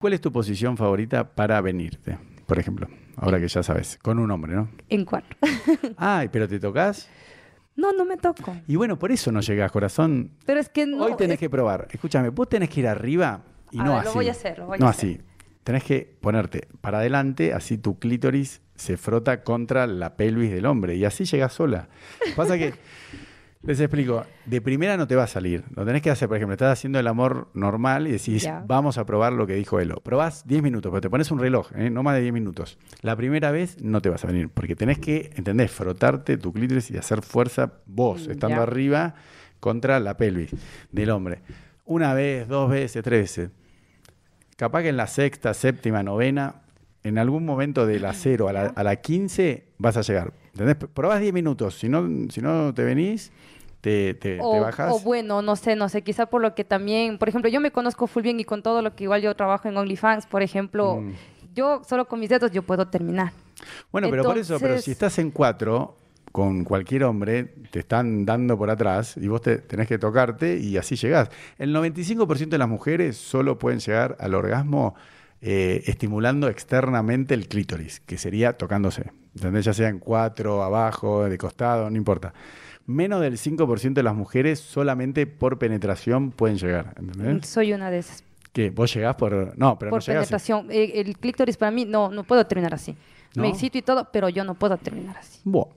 ¿Cuál es tu posición favorita para venirte? Por ejemplo, ahora que ya sabes, con un hombre, ¿no? En cuatro. Ay, pero te tocas. No, no me toco. Y bueno, por eso no llegás, corazón. Pero es que no. Hoy tenés es- que probar. Escúchame, vos tenés que ir arriba y A no ver, así. lo voy a hacer, lo voy a no hacer. así. Tenés que ponerte para adelante, así tu clítoris se frota contra la pelvis del hombre y así llegás sola. Pasa que, les explico, de primera no te va a salir. Lo tenés que hacer, por ejemplo, estás haciendo el amor normal y decís, vamos a probar lo que dijo Elo. Probás 10 minutos, pero te pones un reloj, ¿eh? no más de 10 minutos. La primera vez no te vas a venir, porque tenés que, ¿entendés? Frotarte tu clítoris y hacer fuerza vos, Mm, estando arriba contra la pelvis del hombre. Una vez, dos veces, tres veces. Capaz que en la sexta, séptima, novena, en algún momento de la 0 a la, a la 15 vas a llegar. ¿Entendés? Probás 10 minutos. Si no, si no te venís, te, te, te O, bajas. o bueno, no sé, no sé, quizá por lo que también, por ejemplo, yo me conozco full bien y con todo lo que igual yo trabajo en OnlyFans, por ejemplo, Mm. yo solo con mis dedos yo puedo terminar. Bueno, pero por eso, pero Entonces- si estás en cuatro con cualquier hombre, te están dando por atrás y vos te, tenés que tocarte y así llegás. El 95% de las mujeres solo pueden llegar al orgasmo eh, estimulando externamente el clítoris, que sería tocándose. ¿Entendés? Ya sea en cuatro, abajo, de costado, no importa. Menos del 5% de las mujeres solamente por penetración pueden llegar. ¿Entendés? Soy una de esas. Que vos llegás por... No, pero por no penetración. Eh, el clítoris para mí, no, no puedo terminar así. ¿No? Me excito y todo, pero yo no puedo terminar así. Buah.